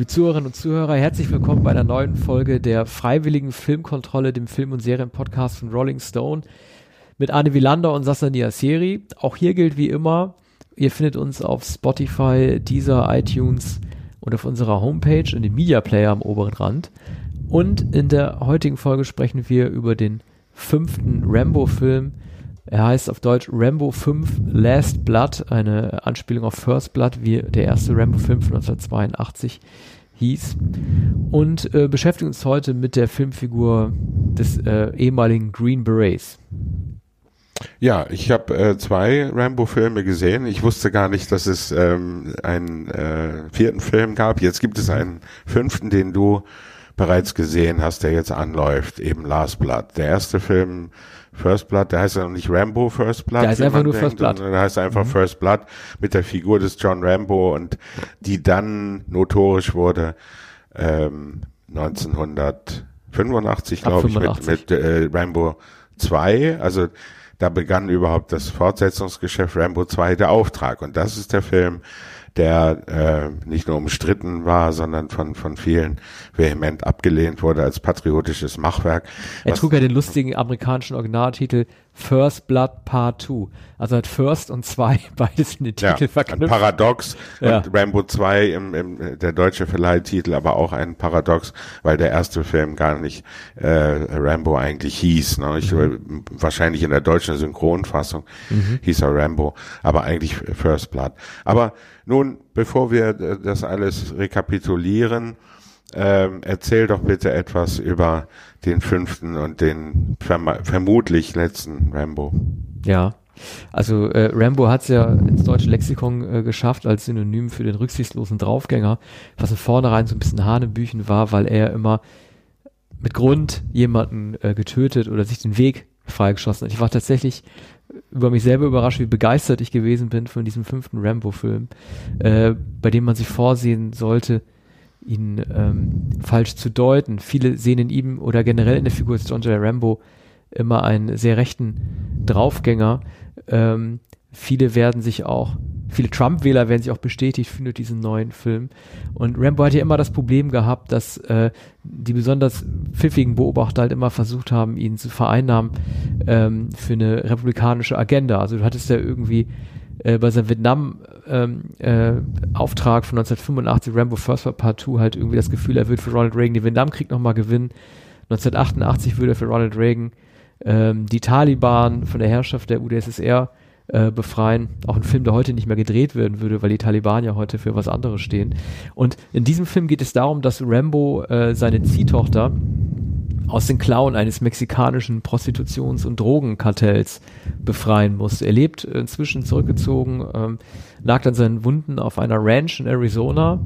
Liebe Zuhörerinnen und Zuhörer, herzlich willkommen bei einer neuen Folge der Freiwilligen Filmkontrolle, dem Film- und Serienpodcast von Rolling Stone mit Arne Wielander und Sassania Seri. Auch hier gilt wie immer, ihr findet uns auf Spotify, Deezer, iTunes und auf unserer Homepage in dem Media Player am oberen Rand. Und in der heutigen Folge sprechen wir über den fünften Rambo-Film. Er heißt auf Deutsch Rambo 5 Last Blood, eine Anspielung auf First Blood, wie der erste Rambo-Film von 1982 hieß. Und äh, beschäftigen uns heute mit der Filmfigur des äh, ehemaligen Green Berets. Ja, ich habe äh, zwei Rambo-Filme gesehen. Ich wusste gar nicht, dass es ähm, einen äh, vierten Film gab. Jetzt gibt es einen fünften, den du bereits gesehen hast, der jetzt anläuft, eben Last Blood. Der erste Film First Blood, der heißt ja noch nicht Rambo First Blood. Der heißt einfach nur First Blood. Der heißt einfach mhm. First Blood mit der Figur des John Rambo und die dann notorisch wurde ähm, 1985, glaube ich, mit, mit äh, Rambo 2. Also da begann überhaupt das Fortsetzungsgeschäft Rambo 2, der Auftrag. Und das ist der Film, der äh, nicht nur umstritten war, sondern von, von vielen vehement abgelehnt wurde als patriotisches Machwerk. Er trug ja den lustigen amerikanischen Originaltitel First Blood Part 2. Also hat First und 2 beides in den Titel ja, verknüpft. Ein Paradox. Ja. Und Rambo 2 im, im, der deutsche Verleihtitel, aber auch ein Paradox, weil der erste Film gar nicht äh, Rambo eigentlich hieß. Ne? Ich, mhm. Wahrscheinlich in der deutschen Synchronfassung mhm. hieß er Rambo, aber eigentlich First Blood. Aber nun, bevor wir das alles rekapitulieren, ähm, erzähl doch bitte etwas über den fünften und den verm vermutlich letzten Rambo. Ja, also äh, Rambo hat es ja ins deutsche Lexikon äh, geschafft als Synonym für den rücksichtslosen Draufgänger, was in vornherein so ein bisschen Hanebüchen war, weil er immer mit Grund jemanden äh, getötet oder sich den Weg freigeschossen hat. Ich war tatsächlich über mich selber überrascht, wie begeistert ich gewesen bin von diesem fünften Rambo-Film, äh, bei dem man sich vorsehen sollte, ihn ähm, falsch zu deuten. Viele sehen in ihm oder generell in der Figur des John J. Rambo immer einen sehr rechten Draufgänger. Ähm, viele werden sich auch, viele Trump-Wähler werden sich auch bestätigt für diesen neuen Film. Und Rambo hat ja immer das Problem gehabt, dass äh, die besonders pfiffigen Beobachter halt immer versucht haben, ihn zu vereinnahmen ähm, für eine republikanische Agenda. Also du hattest ja irgendwie äh, bei seinem Vietnam-Auftrag ähm, äh, von 1985, Rambo First Part 2, halt irgendwie das Gefühl, er wird für Ronald Reagan den Vietnamkrieg nochmal gewinnen. 1988 würde er für Ronald Reagan ähm, die Taliban von der Herrschaft der UdSSR äh, befreien. Auch ein Film, der heute nicht mehr gedreht werden würde, weil die Taliban ja heute für was anderes stehen. Und in diesem Film geht es darum, dass Rambo äh, seine Ziehtochter aus den Klauen eines mexikanischen Prostitutions- und Drogenkartells befreien muss. Er lebt inzwischen zurückgezogen, ähm, lag an seinen Wunden auf einer Ranch in Arizona.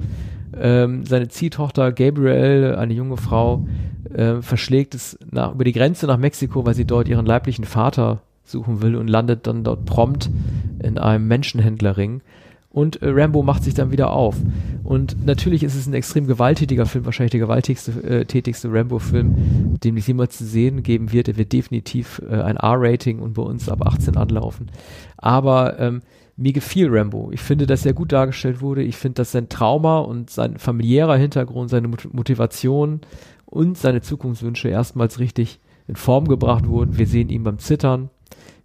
Ähm, seine Ziehtochter Gabrielle, eine junge Frau, äh, verschlägt es nach, über die Grenze nach Mexiko, weil sie dort ihren leiblichen Vater suchen will und landet dann dort prompt in einem Menschenhändlerring und äh, Rambo macht sich dann wieder auf. Und natürlich ist es ein extrem gewalttätiger Film, wahrscheinlich der gewaltigste, äh, Rambo-Film, den es jemals zu sehen geben wird. Er wird definitiv äh, ein R-Rating und bei uns ab 18 anlaufen. Aber ähm, mir gefiel Rambo. Ich finde, dass er gut dargestellt wurde. Ich finde, dass sein Trauma und sein familiärer Hintergrund, seine Motivation und seine Zukunftswünsche erstmals richtig in Form gebracht wurden. Wir sehen ihn beim Zittern.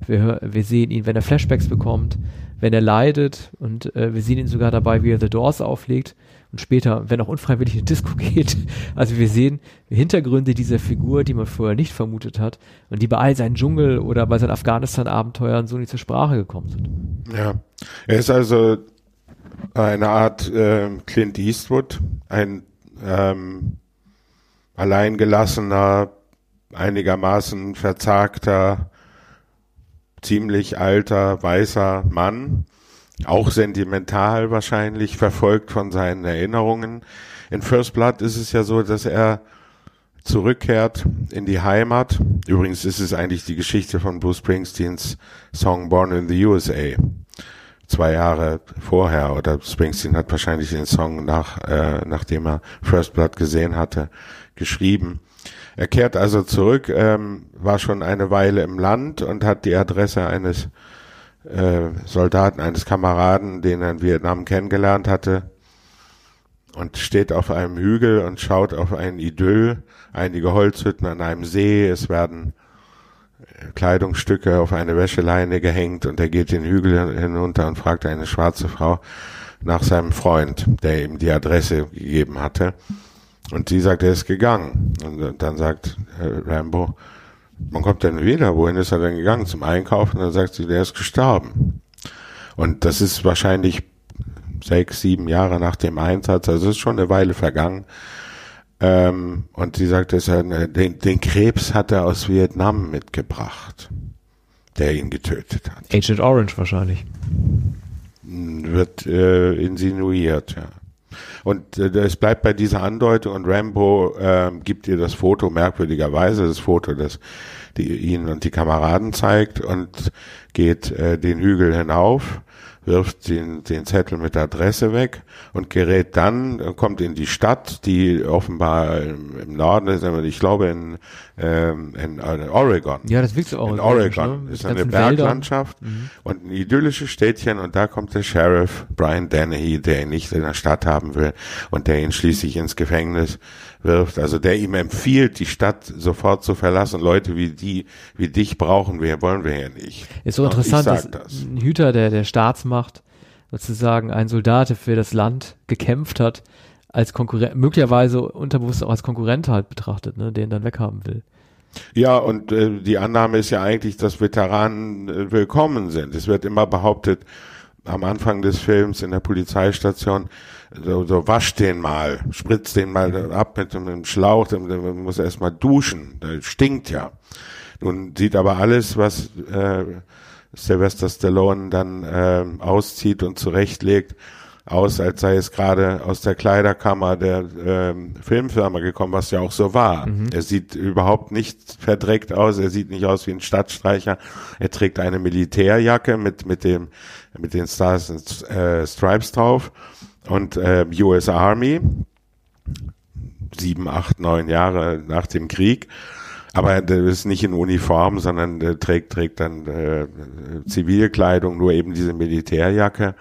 Wir, wir sehen ihn, wenn er Flashbacks bekommt wenn er leidet und äh, wir sehen ihn sogar dabei, wie er The Doors auflegt und später, wenn auch unfreiwillig in Disco geht. Also wir sehen Hintergründe dieser Figur, die man vorher nicht vermutet hat und die bei all seinen Dschungel- oder bei seinen Afghanistan-Abenteuern so nicht zur Sprache gekommen sind. Ja, er ist also eine Art äh, Clint Eastwood, ein ähm, alleingelassener, einigermaßen verzagter ziemlich alter, weißer Mann, auch sentimental wahrscheinlich, verfolgt von seinen Erinnerungen. In First Blood ist es ja so, dass er zurückkehrt in die Heimat. Übrigens ist es eigentlich die Geschichte von Bruce Springsteens Song Born in the USA. Zwei Jahre vorher oder Springsteen hat wahrscheinlich den Song nach, äh, nachdem er First Blood gesehen hatte, geschrieben. Er kehrt also zurück, ähm, war schon eine Weile im Land und hat die Adresse eines äh, Soldaten, eines Kameraden, den er in Vietnam kennengelernt hatte. und steht auf einem Hügel und schaut auf ein Idyll, einige Holzhütten an einem See, es werden äh, Kleidungsstücke auf eine Wäscheleine gehängt und er geht den Hügel hinunter und fragt eine schwarze Frau nach seinem Freund, der ihm die Adresse gegeben hatte. Und sie sagt, er ist gegangen. Und dann sagt Rambo, man kommt dann wieder, wohin ist er denn gegangen? Zum Einkaufen? Und dann sagt sie, der ist gestorben. Und das ist wahrscheinlich sechs, sieben Jahre nach dem Einsatz, also ist schon eine Weile vergangen. Ähm, und sie sagt, dass er, den, den Krebs hat er aus Vietnam mitgebracht, der ihn getötet hat. Agent Orange wahrscheinlich. Wird äh, insinuiert, ja. Und äh, es bleibt bei dieser Andeutung und Rambo äh, gibt ihr das Foto merkwürdigerweise, das Foto, das die ihn und die Kameraden zeigt und geht äh, den Hügel hinauf wirft den, den Zettel mit der Adresse weg und gerät dann, äh, kommt in die Stadt, die offenbar im, Norden ist, ich glaube in, ähm, in, in Oregon. Ja, das willst du auch. In Oregon ne? ist eine Berglandschaft mhm. und ein idyllisches Städtchen und da kommt der Sheriff Brian Dennehy, der ihn nicht in der Stadt haben will und der ihn schließlich ins Gefängnis wirft, also der ihm empfiehlt, die Stadt sofort zu verlassen. Leute wie die, wie dich brauchen wir, wollen wir ja nicht. Ist so interessant, dass das. ein Hüter der, der Staatsmacht sozusagen ein Soldat, der für das Land gekämpft hat, als Konkurrent, möglicherweise unterbewusst auch als Konkurrent halt betrachtet, ne, den dann weghaben will. Ja, und äh, die Annahme ist ja eigentlich, dass Veteranen äh, willkommen sind. Es wird immer behauptet, am Anfang des Films in der Polizeistation, so, so wasch den mal, spritz den mal ab mit einem Schlauch, dann muss er erstmal duschen, der stinkt ja. Nun sieht aber alles, was äh, Sylvester Stallone dann äh, auszieht und zurechtlegt, aus, als sei es gerade aus der Kleiderkammer der ähm, Filmfirma gekommen, was ja auch so war. Mhm. Er sieht überhaupt nicht verdreckt aus, er sieht nicht aus wie ein Stadtstreicher. Er trägt eine Militärjacke mit mit dem mit den Stars und äh, Stripes drauf und äh, US Army, sieben, acht, neun Jahre nach dem Krieg. Aber der ist nicht in Uniform, sondern der trägt, trägt dann äh, Zivilkleidung, nur eben diese Militärjacke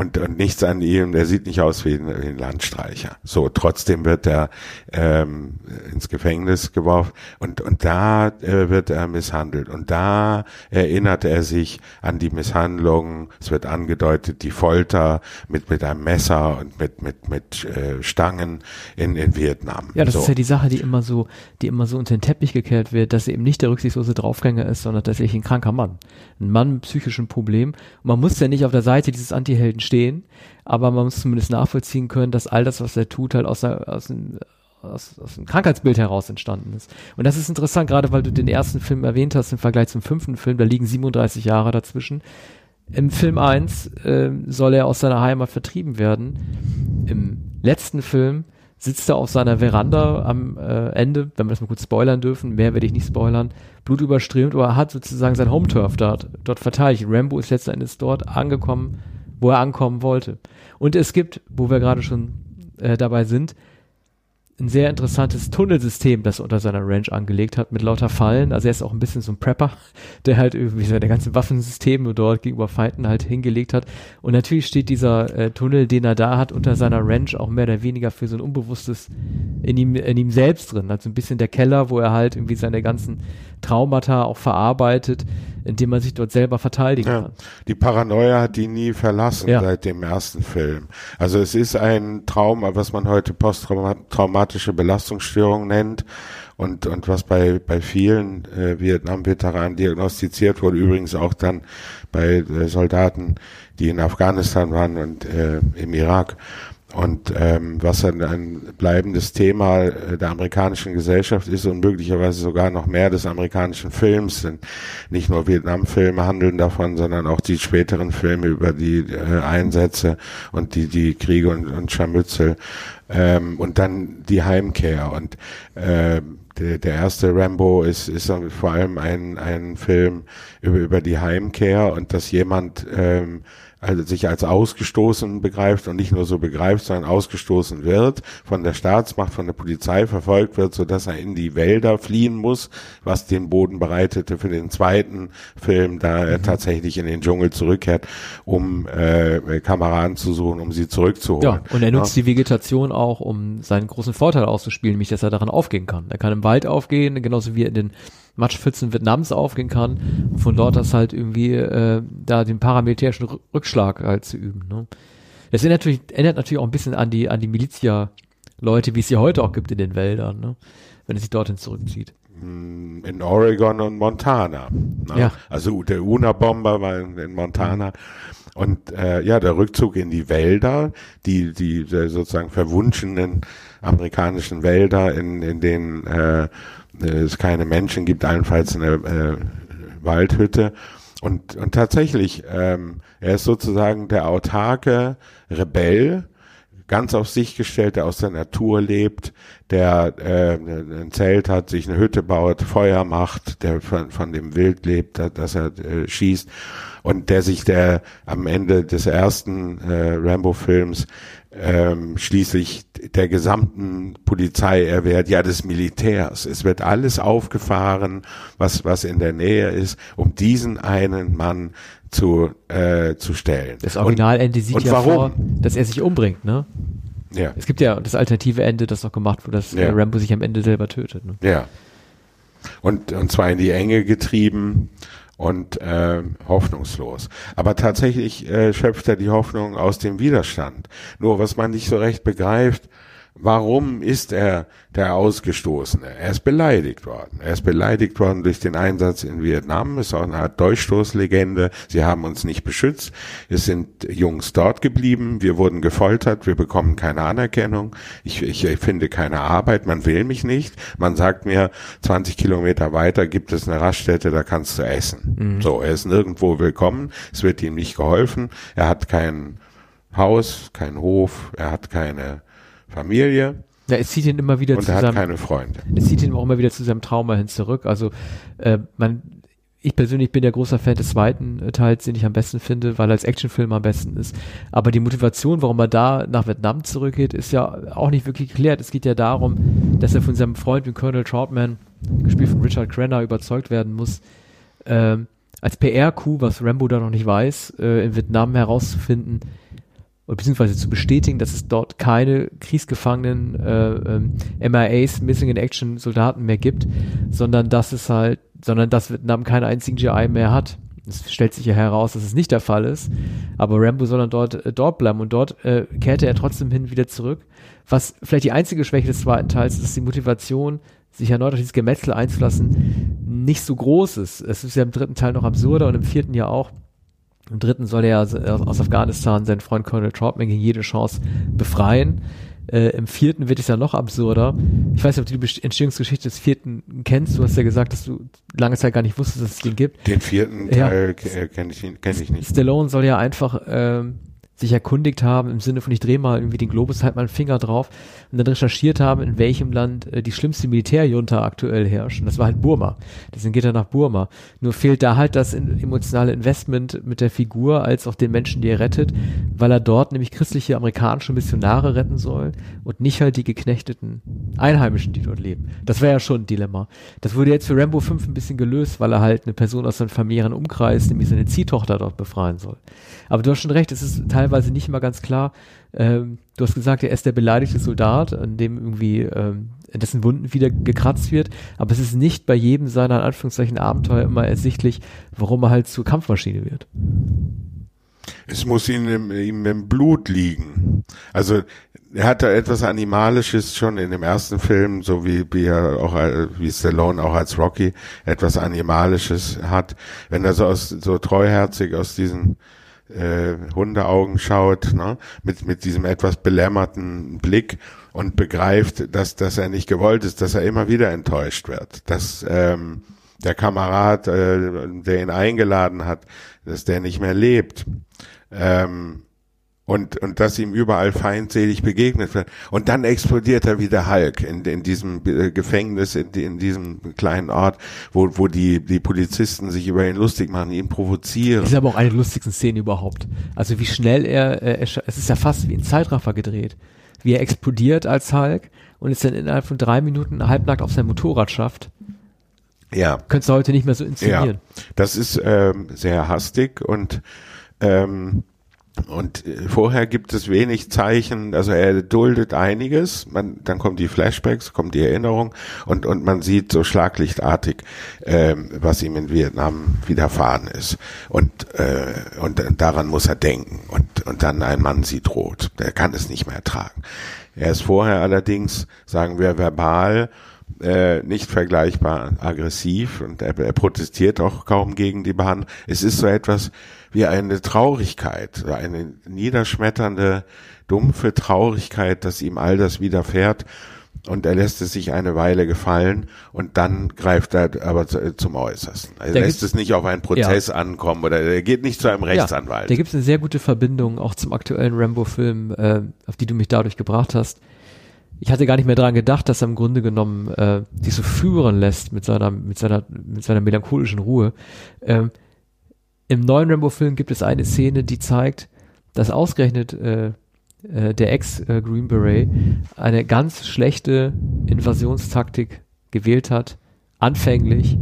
und, und nichts an ihm, der sieht nicht aus wie ein, wie ein Landstreicher. So, trotzdem wird er ähm, ins Gefängnis geworfen und, und da äh, wird er misshandelt und da erinnert er sich an die Misshandlung, es wird angedeutet, die Folter mit, mit einem Messer und mit, mit, mit äh, Stangen in, in Vietnam. Ja, das so. ist ja die Sache, die immer so, die immer so unter den Teppich gekehrt wird, dass er eben nicht der rücksichtslose Draufgänger ist, sondern tatsächlich ein kranker Mann. Ein Mann mit psychischen Problemen. Und man muss ja nicht auf der Seite dieses Antihelden stehen, aber man muss zumindest nachvollziehen können, dass all das, was er tut, halt aus, der, aus, aus, aus dem Krankheitsbild heraus entstanden ist. Und das ist interessant, gerade weil du den ersten Film erwähnt hast im Vergleich zum fünften Film, da liegen 37 Jahre dazwischen. Im Film 1 äh, soll er aus seiner Heimat vertrieben werden. Im letzten Film sitzt er auf seiner Veranda am äh, Ende, wenn wir das mal kurz spoilern dürfen, mehr werde ich nicht spoilern, blutüberströmt, aber er hat sozusagen sein Home-Turf dort, dort verteidigt. Rambo ist letzten Endes dort angekommen, wo er ankommen wollte. Und es gibt, wo wir gerade schon äh, dabei sind, ein sehr interessantes Tunnelsystem, das er unter seiner Ranch angelegt hat, mit lauter Fallen. Also er ist auch ein bisschen so ein Prepper, der halt irgendwie seine ganzen Waffensysteme dort gegenüber Feinden halt hingelegt hat. Und natürlich steht dieser äh, Tunnel, den er da hat, unter seiner Ranch auch mehr oder weniger für so ein Unbewusstes in ihm, in ihm selbst drin. Also ein bisschen der Keller, wo er halt irgendwie seine ganzen Traumata auch verarbeitet, indem man sich dort selber verteidigen ja, kann. Die Paranoia hat ihn nie verlassen ja. seit dem ersten Film. Also es ist ein Trauma, was man heute posttraumatische Belastungsstörung nennt und, und was bei, bei vielen äh, Vietnam-Veteranen diagnostiziert wurde, übrigens auch dann bei äh, Soldaten, die in Afghanistan waren und äh, im Irak. Und ähm, was ein, ein bleibendes Thema äh, der amerikanischen Gesellschaft ist und möglicherweise sogar noch mehr des amerikanischen Films, denn nicht nur Vietnam-Filme handeln davon, sondern auch die späteren Filme über die äh, Einsätze und die die Kriege und, und Scharmützel ähm, und dann die Heimkehr. Und äh, der, der erste Rambo ist, ist vor allem ein, ein Film über, über die Heimkehr und dass jemand ähm, also sich als ausgestoßen begreift und nicht nur so begreift, sondern ausgestoßen wird, von der Staatsmacht, von der Polizei verfolgt wird, so dass er in die Wälder fliehen muss, was den Boden bereitete für den zweiten Film, da er mhm. tatsächlich in den Dschungel zurückkehrt, um äh, Kameraden zu suchen, um sie zurückzuholen. Ja, und er nutzt ja. die Vegetation auch, um seinen großen Vorteil auszuspielen, nämlich dass er daran aufgehen kann. Er kann im Wald aufgehen, genauso wie in den Matschpfützen Vietnams aufgehen kann, von dort das halt irgendwie äh, da den paramilitärischen Rückschlag halt zu üben. Ne? Das erinnert natürlich, erinnert natürlich auch ein bisschen an die, an die Milizia-Leute, wie es sie heute auch gibt in den Wäldern, ne? wenn es sich dorthin zurückzieht. Hm, in Oregon und Montana. Ne? Ja. Also der UNA-Bomber war in, in Montana. Und äh, ja, der Rückzug in die Wälder, die, die sozusagen verwunschenen amerikanischen Wälder, in, in denen äh, es keine Menschen gibt, allenfalls eine äh, Waldhütte. Und, und tatsächlich, ähm, er ist sozusagen der autarke Rebell, ganz auf sich gestellt, der aus der Natur lebt, der äh, ein Zelt hat, sich eine Hütte baut, Feuer macht, der von, von dem Wild lebt, dass er äh, schießt und der sich der am Ende des ersten äh, Rambo-Films ähm, schließlich der gesamten Polizei erwehrt, ja des Militärs. Es wird alles aufgefahren, was was in der Nähe ist, um diesen einen Mann zu äh, zu stellen. Das Originalende sieht und ja warum? vor, dass er sich umbringt, ne? Ja. Es gibt ja das alternative Ende, das noch gemacht wurde, dass ja. Rambo sich am Ende selber tötet. Ne? Ja. Und und zwar in die Enge getrieben und äh, hoffnungslos. Aber tatsächlich äh, schöpft er die Hoffnung aus dem Widerstand. Nur was man nicht so recht begreift, Warum ist er der Ausgestoßene? Er ist beleidigt worden. Er ist beleidigt worden durch den Einsatz in Vietnam, ist auch eine Art Durchstoßlegende. Sie haben uns nicht beschützt. Es sind Jungs dort geblieben. Wir wurden gefoltert. Wir bekommen keine Anerkennung. Ich, ich, ich finde keine Arbeit. Man will mich nicht. Man sagt mir, 20 Kilometer weiter gibt es eine Raststätte, da kannst du essen. Mhm. So, er ist nirgendwo willkommen. Es wird ihm nicht geholfen. Er hat kein Haus, kein Hof. Er hat keine Familie. Ja, es zieht ihn immer wieder und zu er hat keine Freunde. Es zieht ihn auch immer wieder zu seinem Trauma hin zurück. Also äh, man, ich persönlich bin ja großer Fan des zweiten äh, Teils, den ich am besten finde, weil er als Actionfilm am besten ist. Aber die Motivation, warum er da nach Vietnam zurückgeht, ist ja auch nicht wirklich geklärt. Es geht ja darum, dass er von seinem Freund, wie Colonel Troutman, gespielt von Richard Crenna, überzeugt werden muss, äh, als PR-Coup, was Rambo da noch nicht weiß, äh, in Vietnam herauszufinden, oder beziehungsweise zu bestätigen, dass es dort keine Kriegsgefangenen äh, ähm, MIAs, Missing in Action Soldaten mehr gibt, sondern dass es halt, sondern dass Vietnam keinen einzigen GI mehr hat. Es stellt sich ja heraus, dass es nicht der Fall ist. Aber Rambo soll dann dort, äh, dort bleiben und dort äh, kehrte er trotzdem hin wieder zurück. Was vielleicht die einzige Schwäche des zweiten Teils ist, dass die Motivation, sich erneut auf dieses Gemetzel einzulassen, nicht so groß ist. Es ist ja im dritten Teil noch absurder und im vierten ja auch. Im dritten soll er aus Afghanistan seinen Freund Colonel Troutman gegen jede Chance befreien. Äh, Im vierten wird es ja noch absurder. Ich weiß nicht, ob du die Entstehungsgeschichte des vierten kennst. Du hast ja gesagt, dass du lange Zeit gar nicht wusstest, dass es den gibt. Den vierten Teil ja. kenne ich, kenn ich nicht. Stallone soll ja einfach ähm, sich erkundigt haben, im Sinne von ich drehe mal irgendwie den Globus, halt mal einen Finger drauf und dann recherchiert haben, in welchem Land äh, die schlimmste Militärjunta aktuell herrscht. Und das war halt Burma. Deswegen geht er nach Burma. Nur fehlt da halt das in, emotionale Investment mit der Figur als auch den Menschen, die er rettet, weil er dort nämlich christliche amerikanische Missionare retten soll und nicht halt die geknechteten Einheimischen, die dort leben. Das wäre ja schon ein Dilemma. Das wurde jetzt für Rambo 5 ein bisschen gelöst, weil er halt eine Person aus seinem familiären Umkreis, nämlich seine Ziehtochter dort befreien soll. Aber du hast schon recht, es ist teilweise nicht immer ganz klar. Ähm, du hast gesagt, er ist der beleidigte Soldat, an dem irgendwie ähm, dessen Wunden wieder gekratzt wird, aber es ist nicht bei jedem seiner in Anführungszeichen Abenteuer immer ersichtlich, warum er halt zur Kampfmaschine wird. Es muss ihm im, ihm im Blut liegen. Also er hat da etwas Animalisches schon in dem ersten Film, so wie, wie er auch wie Stallone auch als Rocky etwas Animalisches hat, wenn er so aus so treuherzig aus diesen äh, Hundeaugen schaut, ne? mit, mit diesem etwas belämmerten Blick und begreift, dass, dass er nicht gewollt ist, dass er immer wieder enttäuscht wird, dass ähm, der Kamerad, äh, der ihn eingeladen hat, dass der nicht mehr lebt. Ähm, und, und dass ihm überall feindselig begegnet wird. Und dann explodiert er wie der Hulk in, in diesem äh, Gefängnis, in, in diesem kleinen Ort, wo, wo die, die Polizisten sich über ihn lustig machen, ihn provozieren. Das ist aber auch eine der lustigsten Szenen überhaupt. Also wie schnell er, äh, es ist ja fast wie ein Zeitraffer gedreht. Wie er explodiert als Hulk und es dann innerhalb von drei Minuten halbnackt auf sein Motorrad schafft. Ja. Könntest du heute nicht mehr so inszenieren. Ja, das ist ähm, sehr hastig und ähm, und äh, vorher gibt es wenig Zeichen, also er duldet einiges, man, dann kommen die Flashbacks, kommt die Erinnerung und, und man sieht so schlaglichtartig, ähm, was ihm in Vietnam widerfahren ist. Und, äh, und daran muss er denken. Und, und dann ein Mann sieht rot, der kann es nicht mehr ertragen. Er ist vorher allerdings, sagen wir verbal, äh, nicht vergleichbar aggressiv und er, er protestiert auch kaum gegen die Behandlung. Es ist so etwas wie eine Traurigkeit, eine niederschmetternde, dumpfe Traurigkeit, dass ihm all das widerfährt und er lässt es sich eine Weile gefallen und dann greift er aber zum Äußersten. Er da lässt es nicht auf einen Prozess ja. ankommen oder er geht nicht zu einem Rechtsanwalt. Ja, da gibt es eine sehr gute Verbindung auch zum aktuellen Rambo-Film, äh, auf die du mich dadurch gebracht hast ich hatte gar nicht mehr dran gedacht, dass er im Grunde genommen äh, sich so führen lässt mit seiner, mit seiner, mit seiner melancholischen Ruhe. Ähm, Im neuen Rambo-Film gibt es eine Szene, die zeigt, dass ausgerechnet äh, äh, der Ex-Green Beret eine ganz schlechte Invasionstaktik gewählt hat, anfänglich,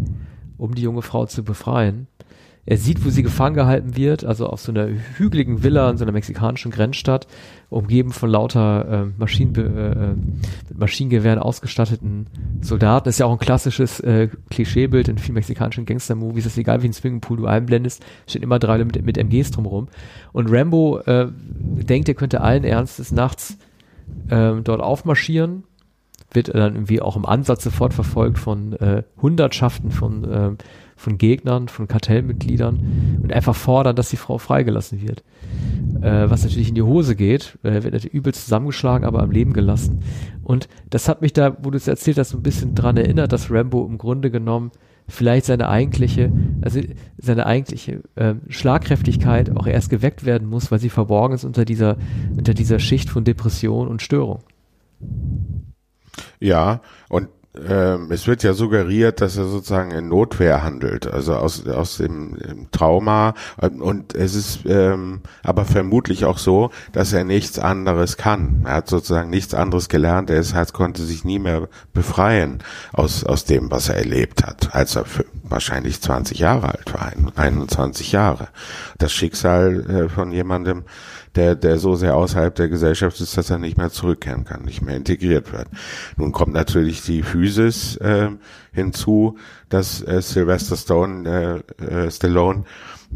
um die junge Frau zu befreien er sieht, wo sie gefangen gehalten wird, also auf so einer hügeligen Villa in so einer mexikanischen Grenzstadt, umgeben von lauter äh, Maschinen, äh, mit Maschinengewehren ausgestatteten Soldaten. Das ist ja auch ein klassisches äh, Klischeebild in vielen mexikanischen Gangster-Movies. Es ist egal, wie ein Swimmingpool du einblendest, stehen immer drei mit, mit MGs drumherum. Und Rambo äh, denkt, er könnte allen Ernstes nachts äh, dort aufmarschieren, wird dann irgendwie auch im Ansatz sofort verfolgt von äh, Hundertschaften von äh, von Gegnern, von Kartellmitgliedern und einfach fordern, dass die Frau freigelassen wird. Äh, was natürlich in die Hose geht, äh, wird natürlich übel zusammengeschlagen, aber am Leben gelassen. Und das hat mich da, wo du es erzählt hast, so ein bisschen dran erinnert, dass Rambo im Grunde genommen vielleicht seine eigentliche, also seine eigentliche äh, Schlagkräftigkeit auch erst geweckt werden muss, weil sie verborgen ist unter dieser, unter dieser Schicht von Depression und Störung. Ja, und ähm, es wird ja suggeriert, dass er sozusagen in Notwehr handelt, also aus, aus dem, Trauma. Und es ist ähm, aber vermutlich auch so, dass er nichts anderes kann. Er hat sozusagen nichts anderes gelernt. Er ist, halt, konnte sich nie mehr befreien aus, aus dem, was er erlebt hat, als er wahrscheinlich 20 Jahre alt war, 21 Jahre. Das Schicksal äh, von jemandem, der, der so sehr außerhalb der Gesellschaft ist, dass er nicht mehr zurückkehren kann, nicht mehr integriert wird. Nun kommt natürlich die Physis äh, hinzu, dass äh, Sylvester Stone, äh, äh, Stallone,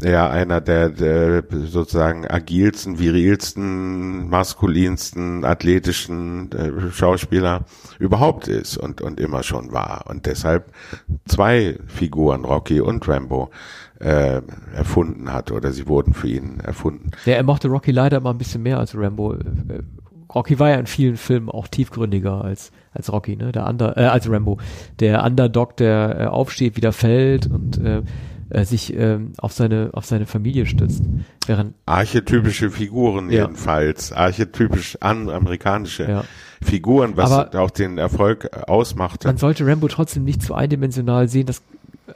ja einer der, der sozusagen agilsten, virilsten, maskulinsten, athletischen äh, Schauspieler überhaupt ist und, und immer schon war. Und deshalb zwei Figuren, Rocky und Rambo, äh, erfunden hat oder sie wurden für ihn erfunden. Ja, er mochte Rocky leider mal ein bisschen mehr als Rambo. Äh, Rocky war ja in vielen Filmen auch tiefgründiger als als Rocky, ne? Der Under, äh, als Rambo. Der Underdog, der äh, aufsteht, wieder fällt und äh, äh, sich äh, auf seine auf seine Familie stützt. Während archetypische Figuren ja. jedenfalls, archetypisch an amerikanische ja. Figuren, was Aber auch den Erfolg ausmachte. Man sollte Rambo trotzdem nicht zu eindimensional sehen. Das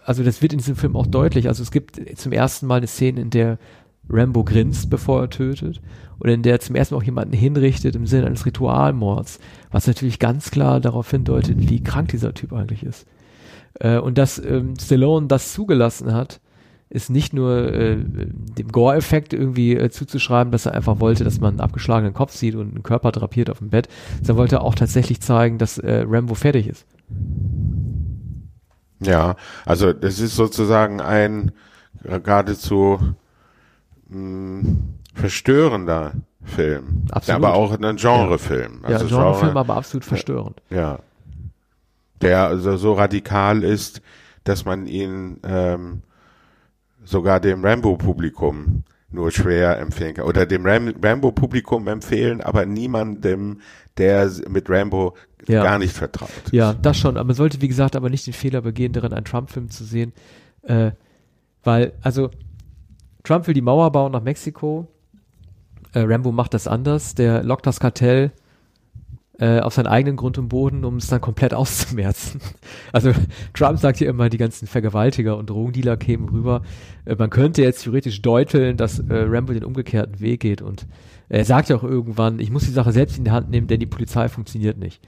also das wird in diesem Film auch deutlich. Also es gibt zum ersten Mal eine Szene, in der Rambo grinst, bevor er tötet, und in der zum ersten Mal auch jemanden hinrichtet im Sinne eines Ritualmords, was natürlich ganz klar darauf hindeutet, wie krank dieser Typ eigentlich ist. Äh, und dass ähm, Stallone das zugelassen hat, ist nicht nur äh, dem Gore-Effekt irgendwie äh, zuzuschreiben, dass er einfach wollte, dass man einen abgeschlagenen Kopf sieht und einen Körper drapiert auf dem Bett, sondern wollte auch tatsächlich zeigen, dass äh, Rambo fertig ist. Ja, also das ist sozusagen ein geradezu mh, hm, verstörender Film. Absolut. Aber auch ein Genrefilm. Ja, also Genrefilm, Genre, aber absolut verstörend. Ja. Der also so radikal ist, dass man ihn ähm, sogar dem Rambo-Publikum nur schwer empfehlen kann. Oder dem Ram Rambo-Publikum empfehlen, aber niemandem, der mit Rambo ja. gar nicht vertraut. Ja, das schon. Aber man sollte, wie gesagt, aber nicht den Fehler begehen, darin einen Trump-Film zu sehen. Äh, weil, also, Trump will die Mauer bauen nach Mexiko. Äh, Rambo macht das anders. Der lockt das Kartell äh, auf seinen eigenen Grund und Boden, um es dann komplett auszumerzen. Also Trump sagt hier immer, die ganzen Vergewaltiger und Drogendealer kämen rüber. Äh, man könnte jetzt theoretisch deuteln, dass äh, Rambo den umgekehrten Weg geht und er sagt ja auch irgendwann, ich muss die Sache selbst in die Hand nehmen, denn die Polizei funktioniert nicht.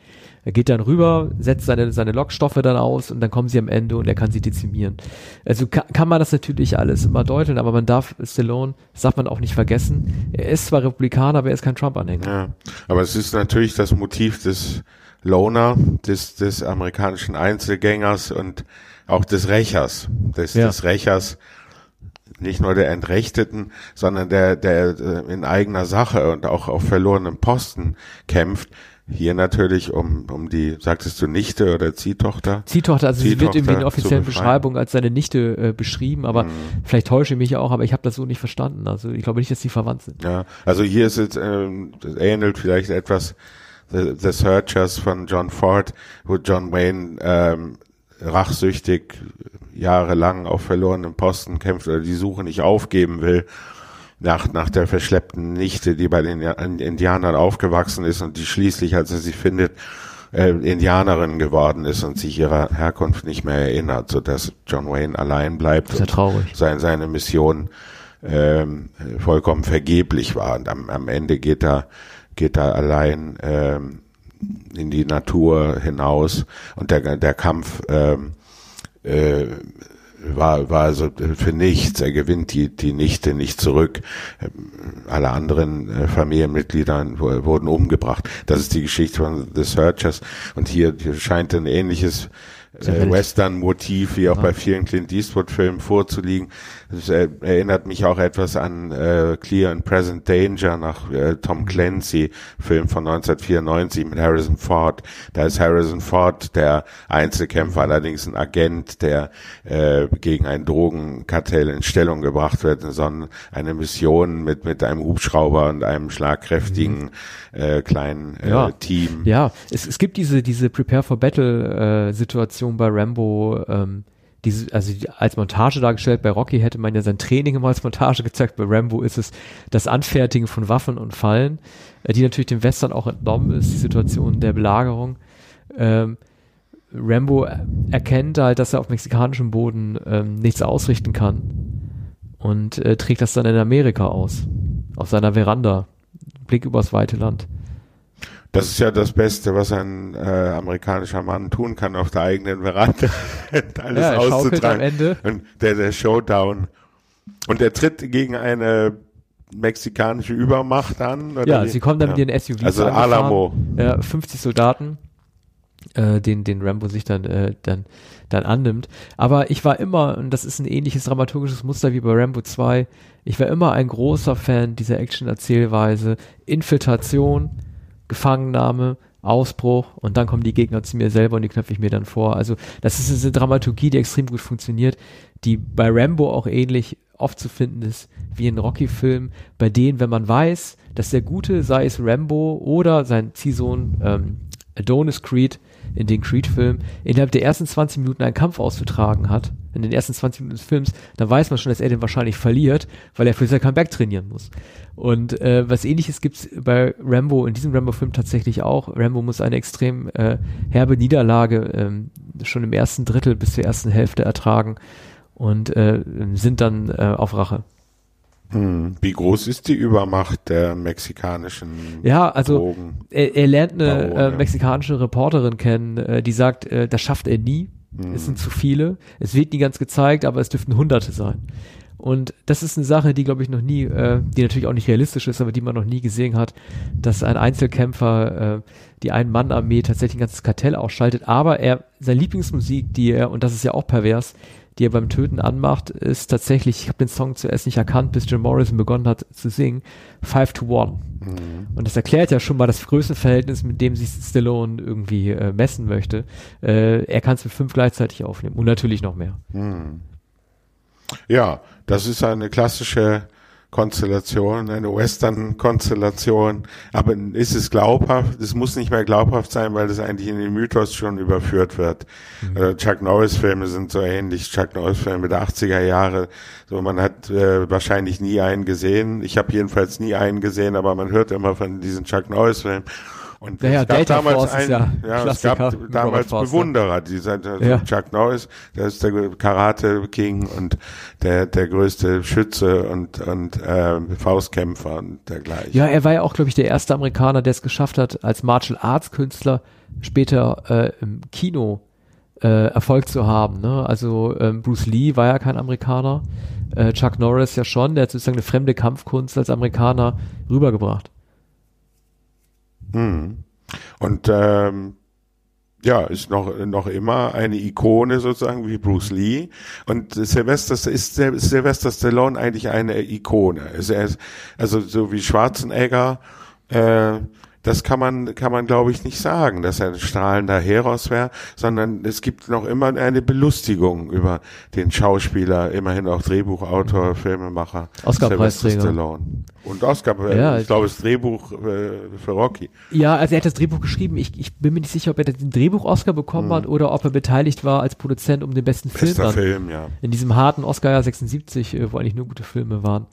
Er geht dann rüber, setzt seine, seine Lockstoffe dann aus und dann kommen sie am Ende und er kann sie dezimieren. Also kann, kann man das natürlich alles immer deuteln, aber man darf Stallone, das darf man auch nicht vergessen, er ist zwar Republikaner, aber er ist kein Trump-Anhänger. Ja, aber es ist natürlich das Motiv des Loner, des, des amerikanischen Einzelgängers und auch des Rächers, des, Ja. des Rächers, nicht nur der Entrechteten, sondern der, der äh, in eigener Sache und auch auf verlorenem Posten kämpft. Hier natürlich um, um die, sagtest du Nichte oder Ziehtochter? Ziehtochter, also sie wird Ziehtochter in der offiziellen. Beschreibung als seine Nichte äh, beschrieben, aber Mhm. vielleicht täusche ich mich auch, aber ich habe das so nicht verstanden. Also ich glaube nicht, dass die verwandt sind. Ja, also hier ist es, ähm, das ähnelt vielleicht etwas The, The Searchers von John Ford, wo John Wayne ähm, rachsüchtig jahrelang auf verlorenem Posten kämpft oder die Suche nicht aufgeben will nach, nach der verschleppten Nichte, die bei den Indianern aufgewachsen ist und die schließlich, als er sie findet, äh, Indianerin geworden ist und sich ihrer Herkunft nicht mehr erinnert, so dass John Wayne allein bleibt ja und traurig. sein, seine Mission ähm, vollkommen vergeblich war. Und am, am Ende geht er, geht er allein ähm, in die Natur hinaus und der, der Kampf ähm, äh, war, war also für nichts. Er gewinnt die, die Nichte nicht zurück. Ähm, Alle anderen äh, Familienmitglieder wurden umgebracht. Das ist die Geschichte von The Searchers. Und hier, hier scheint ein ähnliches äh. Western-Motiv wie auch Ja. bei vielen Clint Eastwood-Filmen vorzuliegen. Das äh, erinnert mich auch etwas an äh, Clear and Present Danger nach äh, Tom Clancy, Film von 1994 mit Harrison Ford. Da ist Harrison Ford der Einzelkämpfer, allerdings ein Agent, der äh, gegen ein Drogenkartell in Stellung gebracht wird, sondern eine Mission mit mit einem Hubschrauber und einem schlagkräftigen äh, kleinen äh, Mhm. Ja. Team. Ja, es, es gibt diese, diese Prepare for Battle äh, Situation bei Rambo, ähm, diese, also als Montage dargestellt, bei Rocky hätte man ja sein Training immer als Montage gezeigt, bei Rambo ist es das Anfertigen von Waffen und Fallen, äh, die natürlich dem Western auch entnommen ist, die Situation der Belagerung. Ähm, Rambo erkennt halt, dass er auf mexikanischem Boden ähm, nichts ausrichten kann und äh, trägt das dann in Amerika aus, auf seiner Veranda, Blick übers weite Land. Das ist ja das Beste, was ein äh, amerikanischer Mann tun kann, auf der eigenen Veranda alles Ja, schaukelt am auszutragen. Ende. Und der, der Showdown. Und er tritt gegen eine mexikanische Übermacht an. Ja, wie? sie kommen dann ja. mit ihren SUVs Also. Alamo. Ja, 50 Soldaten, äh, den, den Rambo sich dann, äh, dann, dann annimmt. Aber ich war immer, und das ist ein ähnliches dramaturgisches Muster wie bei Rambo 2, ich war immer ein großer Fan dieser Action-Erzählweise. Infiltration, Gefangennahme, Ausbruch und dann kommen die Gegner zu mir selber und die knöpfe ich mir dann vor. Also das ist eine Dramaturgie, die extrem gut funktioniert, die bei Rambo auch ähnlich oft zu finden ist wie in Rocky-Filmen, bei denen, wenn man weiß, dass der Gute, sei es Rambo oder sein Ziehsohn ähm, Adonis Creed in den Creed-Filmen, innerhalb der ersten 20 Minuten einen Kampf auszutragen hat, in den ersten 20 Minuten des Films, dann weiß man schon, dass er den wahrscheinlich verliert, weil er für sein Comeback trainieren muss. Und äh, was ähnliches gibt's bei Rambo, in diesem Rambo-Film tatsächlich auch. Rambo muss eine extrem äh, herbe Niederlage ähm, schon im ersten Drittel bis zur ersten Hälfte ertragen und äh, sind dann äh, auf Rache. Wie groß ist die Übermacht der mexikanischen Ja, also Drogen? er, er lernt eine äh, mexikanische Reporterin kennen, äh, die sagt, äh, das schafft er nie. Hm. Es sind zu viele. Es wird nie ganz gezeigt, aber es dürften Hunderte sein. Und das ist eine Sache, die glaube ich noch nie, äh, die natürlich auch nicht realistisch ist, aber die man noch nie gesehen hat, dass ein Einzelkämpfer äh, die Ein-Mann-Armee tatsächlich ein ganzes Kartell ausschaltet. Aber er, seine Lieblingsmusik, die er, und das ist ja auch pervers, die er beim Töten anmacht, ist tatsächlich, ich habe den Song zuerst nicht erkannt, bis Jim Morrison begonnen hat zu singen, Five to One. Hm. Und das erklärt ja schon mal das Größenverhältnis, mit dem sich Stallone irgendwie äh, messen möchte. Äh, er kann es mit fünf gleichzeitig aufnehmen und natürlich noch mehr. Hm. Ja, das ist eine klassische Konstellation, eine Western-Konstellation. Aber ist es glaubhaft? Es muss nicht mehr glaubhaft sein, weil das eigentlich in den Mythos schon überführt wird. Mhm. Äh, Chuck Norris-Filme sind so ähnlich. Chuck Norris-Filme der 80er Jahre. So, man hat äh, wahrscheinlich nie einen gesehen. Ich habe jedenfalls nie einen gesehen, aber man hört immer von diesen Chuck Norris-Filmen. Und ja, ja, es gab Delta damals Force ist einen, ja ja, es gab damals. Bewunderer, die sind also Ja. Chuck Norris, der ist der Karate King und der der größte Schütze und und äh, Faustkämpfer und dergleichen. Ja, er war ja auch, glaube ich, der erste Amerikaner, der es geschafft hat, als Martial Arts Künstler später äh, im Kino äh, Erfolg zu haben. Ne? Also ähm, Bruce Lee war ja kein Amerikaner, äh, Chuck Norris ja schon, der hat sozusagen eine fremde Kampfkunst als Amerikaner rübergebracht. Mhm. Und ähm, ja, ist noch noch immer eine Ikone sozusagen wie Bruce Lee und Sylvester ist Sil- Sylvester Stallone eigentlich eine Ikone. Ist er ist, also so wie Schwarzenegger äh, das kann man, kann man glaube ich nicht sagen, dass er ein strahlender Heros wäre, sondern es gibt noch immer eine Belustigung über den Schauspieler, immerhin auch Drehbuchautor, Filmemacher. Oscar-Preisträger. Und Oscar, äh, Ja, ich glaube, das Drehbuch äh, für Rocky. Ja, also er hat das Drehbuch geschrieben. Ich, ich bin mir nicht sicher, ob er den Drehbuch-Oscar bekommen hat oder ob er beteiligt war als Produzent um den besten Film Bester. Film, ja. in diesem harten Oscar-Jahr 76, äh, wo eigentlich nur gute Filme waren,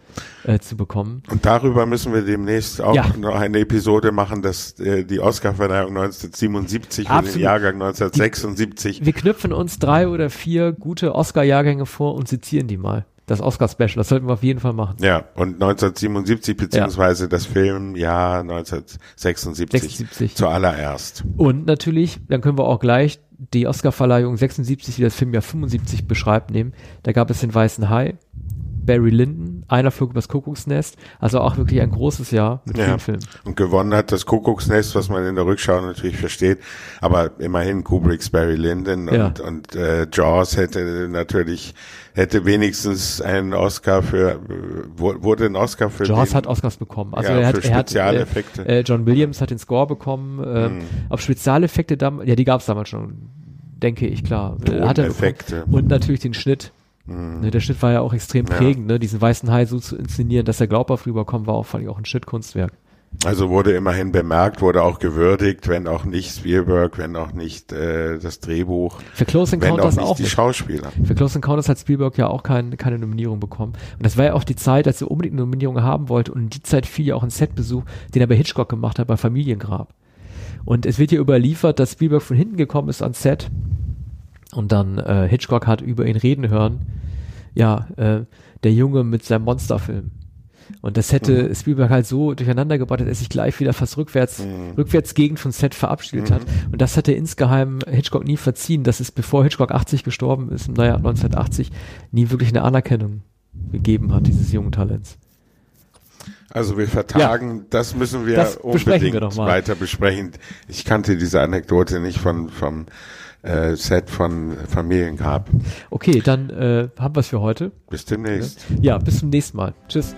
äh, zu bekommen. Und darüber müssen wir demnächst auch Ja. noch eine Episode machen, dass äh, die Oscarverleihung 1977 für den Absolut. Jahrgang 1976. Wir knüpfen uns drei oder vier gute Oscar-Jahrgänge vor und sezieren die mal. Das Oscar-Special, das sollten wir auf jeden Fall machen. Ja, und 1977 beziehungsweise das Filmjahr 1976 76. zuallererst. Und natürlich, dann können wir auch gleich die Oscar-Verleihung 76, die das Filmjahr 75 beschreibt, nehmen. Da gab es den Weißen Hai, Barry Lyndon, Einer flog übers Kuckucksnest, also auch wirklich ein großes Jahr mit Ja. vielen Filmen. Und gewonnen hat das Kuckucksnest, was man in der Rückschau natürlich versteht. Aber immerhin Kubricks Barry Lyndon Ja. und, und äh, Jaws hätte natürlich, hätte wenigstens einen Oscar für, äh, wu- wurde ein Oscar für Jaws den, hat Oscars bekommen. Also Ja, er hat, für hat Spezialeffekte. Hm. Äh, äh, John Williams hat den Score bekommen. Ähm, Auf Spezialeffekte ja, die gab es damals schon, denke ich, klar. Äh, hat er. Toneffekte. Und natürlich den Schnitt. Ne, der Schnitt war ja auch extrem Hm. Ja. prägend, ne? diesen weißen Hai so zu inszenieren, dass er glaubhaft rüberkommt, war auch, fand ich auch ein Schnittkunstwerk. Also wurde immerhin bemerkt, wurde auch gewürdigt, wenn auch nicht Spielberg, wenn auch nicht äh, das Drehbuch, Für Close wenn auch Encounters nicht auch die nicht. Schauspieler. Für Close Encounters hat Spielberg ja auch kein, keine Nominierung bekommen. Und das war ja auch die Zeit, als er unbedingt eine Nominierung haben wollte. Und in die Zeit fiel ja auch ein Setbesuch, den er bei Hitchcock gemacht hat, bei Familiengrab. Und es wird hier überliefert, dass Spielberg von hinten gekommen ist ans Set und dann äh, Hitchcock hat über ihn reden hören. Ja, äh, der Junge mit seinem Monsterfilm. Und das hätte Spielberg halt so durcheinander gebracht, dass er sich gleich wieder fast rückwärts, rückwärts gegen vom Set verabschiedet hat. Und das hat er insgeheim Hitchcock nie verziehen, dass es bevor Hitchcock 80 gestorben ist, im Jahr 1980, nie wirklich eine Anerkennung gegeben hat, dieses jungen Talents. Also wir vertagen, das müssen wir Das besprechen unbedingt wir doch mal. weiter besprechen. Ich kannte diese Anekdote nicht von vom äh, Set von Familiengrab. Okay, dann äh, haben wir es für heute. Bis demnächst. Ja, bis zum nächsten Mal. Tschüss.